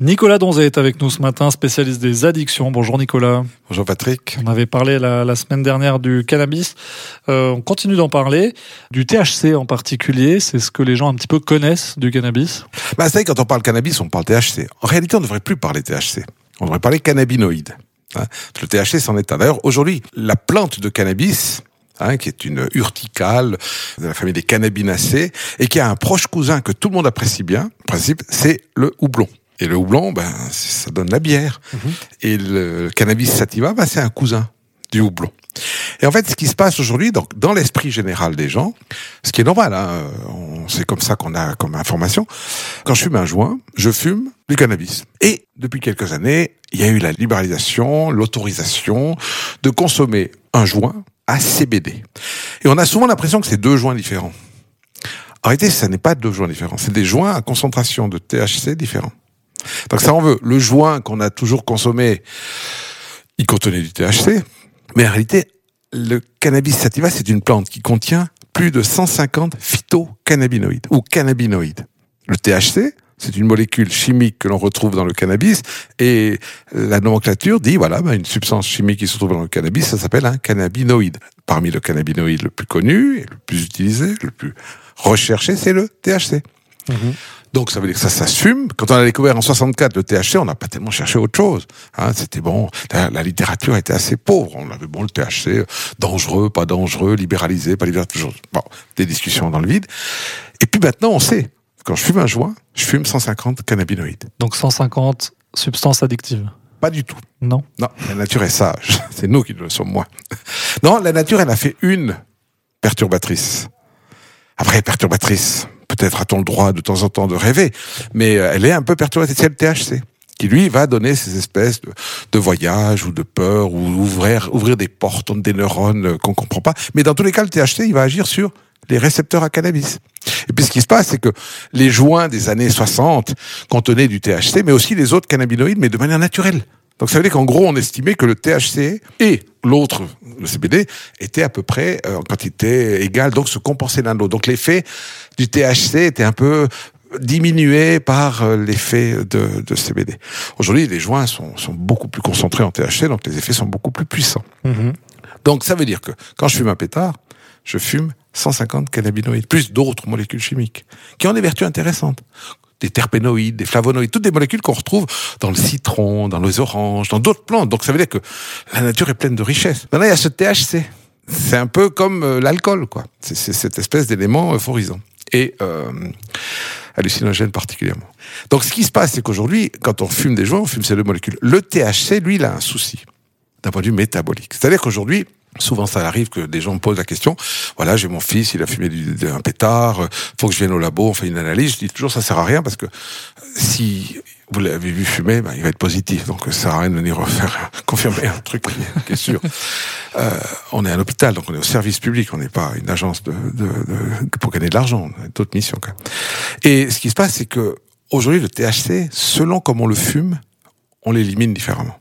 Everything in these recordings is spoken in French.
Nicolas Donzé est avec nous ce matin, spécialiste des addictions. Bonjour Nicolas. Bonjour Patrick. On avait parlé la, semaine dernière du cannabis. Euh, on continue d'en parler. Du THC en particulier, c'est ce que les gens un petit peu connaissent du cannabis. Bah, c'est vrai, quand on parle cannabis, on parle THC. En réalité, on ne devrait plus parler THC. On devrait parler cannabinoïdes. Hein. Le THC, c'en est un. D'ailleurs, aujourd'hui, la plante de cannabis, hein, qui est une urticale de la famille des cannabinacées, et qui a un proche cousin que tout le monde apprécie bien, en principe, c'est le houblon. Et le houblon, ben, ça donne la bière. Mhm. Et le cannabis sativa, ben, c'est un cousin du houblon. Et en fait, ce qui se passe aujourd'hui, donc dans l'esprit général des gens, ce qui est normal, hein, c'est comme ça qu'on a comme information. Quand je fume un joint, je fume du cannabis. Et depuis quelques années, il y a eu la libéralisation, l'autorisation de consommer un joint à CBD. Et on a souvent l'impression que c'est deux joints différents. En réalité, ce n'est pas deux joints différents, c'est des joints à concentration de THC différents. Donc ça en veut. Le joint qu'on a toujours consommé, il contenait du THC, mais en réalité, le cannabis sativa, c'est une plante qui contient plus de 150 phytocannabinoïdes ou cannabinoïdes. Le THC, c'est une molécule chimique que l'on retrouve dans le cannabis et la nomenclature dit voilà bah, une substance chimique qui se trouve dans le cannabis ça s'appelle un cannabinoïde. Parmi le cannabinoïde le plus connu et le plus utilisé, le plus recherché, c'est le THC. Mhm. Donc ça veut dire que ça, fume. Quand on a découvert en 64 le THC, on n'a pas tellement cherché autre chose. Hein, C'était bon. La, littérature était assez pauvre. On avait bon le THC, dangereux, pas dangereux, libéralisé, pas libéralisé, toujours. Bon, des discussions dans le vide. Et puis maintenant, on sait. Quand je fume un joint, je fume 150 cannabinoïdes. Donc 150 substances addictives. Pas du tout. Non. Non, la nature est sage. C'est nous qui le sommes moins. Non, la nature, elle a fait une perturbatrice. Après, perturbatrice, peut-être a-t-on le droit de temps en temps de rêver, mais euh, elle est un peu perturbée, c'est le THC qui lui va donner ces espèces de, voyages ou de peur ou ouvrir ouvrir des portes des neurones euh, qu'on comprend pas. Mais dans tous les cas, le THC, il va agir sur les récepteurs à cannabis. Et puis ce qui se passe, c'est que les joints des années 60 contenaient du THC, mais aussi les autres cannabinoïdes, mais de manière naturelle. Donc ça veut dire qu'en gros, on estimait que le THC et l'autre, le CBD, étaient à peu près euh, en quantité égale, donc se compensaient l'un de l'autre. Donc l'effet du THC était un peu diminué par euh, l'effet de, de, CBD. Aujourd'hui, les joints sont, sont, beaucoup plus concentrés en THC, donc les effets sont beaucoup plus puissants. Mm-hmm. Donc ça veut dire que quand je fume un pétard, je fume 150 cannabinoïdes, plus d'autres molécules chimiques, qui ont des vertus intéressantes des terpénoïdes, des flavonoïdes, toutes des molécules qu'on retrouve dans le citron, dans les oranges, dans d'autres plantes. Donc ça veut dire que la nature est pleine de richesses. Maintenant, il y a ce THC. C'est un peu comme euh, l'alcool, quoi. C'est cette espèce d'élément euphorisant et euh, hallucinogène particulièrement. Donc ce qui se passe, c'est qu'aujourd'hui, quand on fume des joints, on fume ces deux molécules. Le THC, lui, il a un souci d'un point de vue métabolique. C'est-à-dire qu'aujourd'hui, Souvent, ça arrive que des gens me posent la question. Voilà, j'ai mon fils, il a fumé du, un pétard. Euh, faut que je vienne au labo, on fait une analyse. Je dis toujours, ça sert à rien parce que si vous l'avez vu fumer, ben, il va être positif. Donc, ça sert à rien de venir refaire confirmer un truc qui est sûr. Euh, on est à l'hôpital, donc on est au service public. On n'est pas une agence de, de, de, pour gagner de l'argent. On a d'autres missions. Quand même. Et ce qui se passe, c'est que aujourd'hui, le THC, selon comment on le fume, on l'élimine différemment.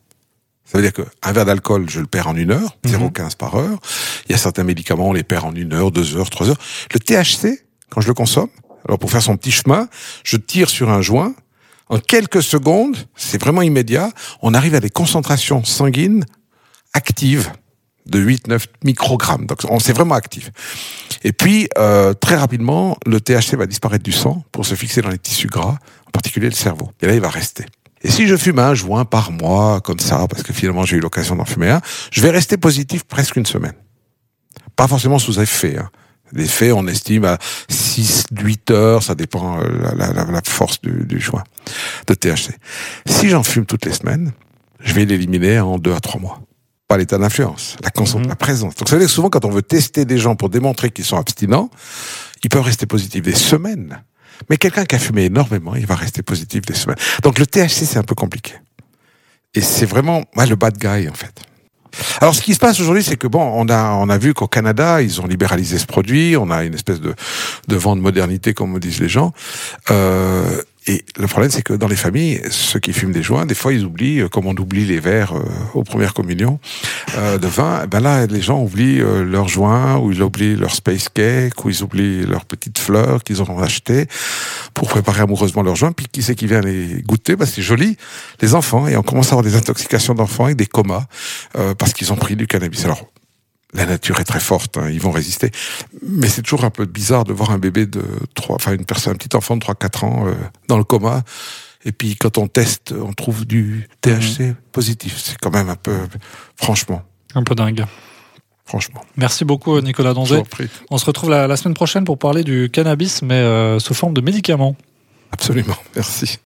Ça veut dire qu'un verre d'alcool, je le perds en une heure, 0,15 mhm. par heure. Il y a certains médicaments, on les perd en une heure, deux heures, trois heures. Le THC, quand je le consomme, alors pour faire son petit chemin, je tire sur un joint. En quelques secondes, c'est vraiment immédiat, on arrive à des concentrations sanguines actives de 8-9 microgrammes. Donc on c'est vraiment actif. Et puis euh, très rapidement, le THC va disparaître du sang pour se fixer dans les tissus gras, en particulier le cerveau. Et là, il va rester. Et si je fume un joint par mois, comme ça, parce que finalement j'ai eu l'occasion d'en fumer un, je vais rester positif presque une semaine. Pas forcément sous effet. Hein. L'effet, on estime à 6, 8 heures, ça dépend euh, la, la, la force du, du, joint de THC. Si j'en fume toutes les semaines, je vais l'éliminer en 2 à 3 mois. Pas l'état d'influence, la, mmh. la présence. Donc, vous savez, souvent, quand on veut tester des gens pour démontrer qu'ils sont abstinents, ils peuvent rester positifs des semaines mais quelqu'un qui a fumé énormément, il va rester positif des semaines. Donc le THC, c'est un peu compliqué. Et c'est vraiment ouais, le bad guy, en fait. Alors, ce qui se passe aujourd'hui, c'est que bon, on a on a vu qu'au Canada, ils ont libéralisé ce produit. On a une espèce de de vent de modernité, comme me disent les gens. Euh, et le problème, c'est que dans les familles, ceux qui fument des joints, des fois, ils oublient, euh, comme on oublie les verres euh, aux premières communions, euh, de vin, ben là, les gens oublient euh, leur joint, ou ils oublient leur space cake, ou ils oublient leurs petites fleurs qu'ils auront achetées pour préparer amoureusement leur joint. Puis qui c'est qui vient les goûter? Bah, C'est joli, les enfants. Et on commence à avoir des intoxications d'enfants avec des comas euh, parce qu'ils ont pris du cannabis. Alors, la nature est très forte, hein, ils vont résister. Mais c'est toujours un peu bizarre de voir un bébé de 3, enfin une personne, un petit enfant de 3-4 ans euh, dans le coma. Et puis quand on teste, on trouve du THC positif. C'est quand même un peu, franchement, Un peu dingue. franchement. Merci beaucoup, Nicolas Donzé. On se retrouve la, la semaine prochaine pour parler du cannabis, mais euh, sous forme de médicament. Absolument, merci.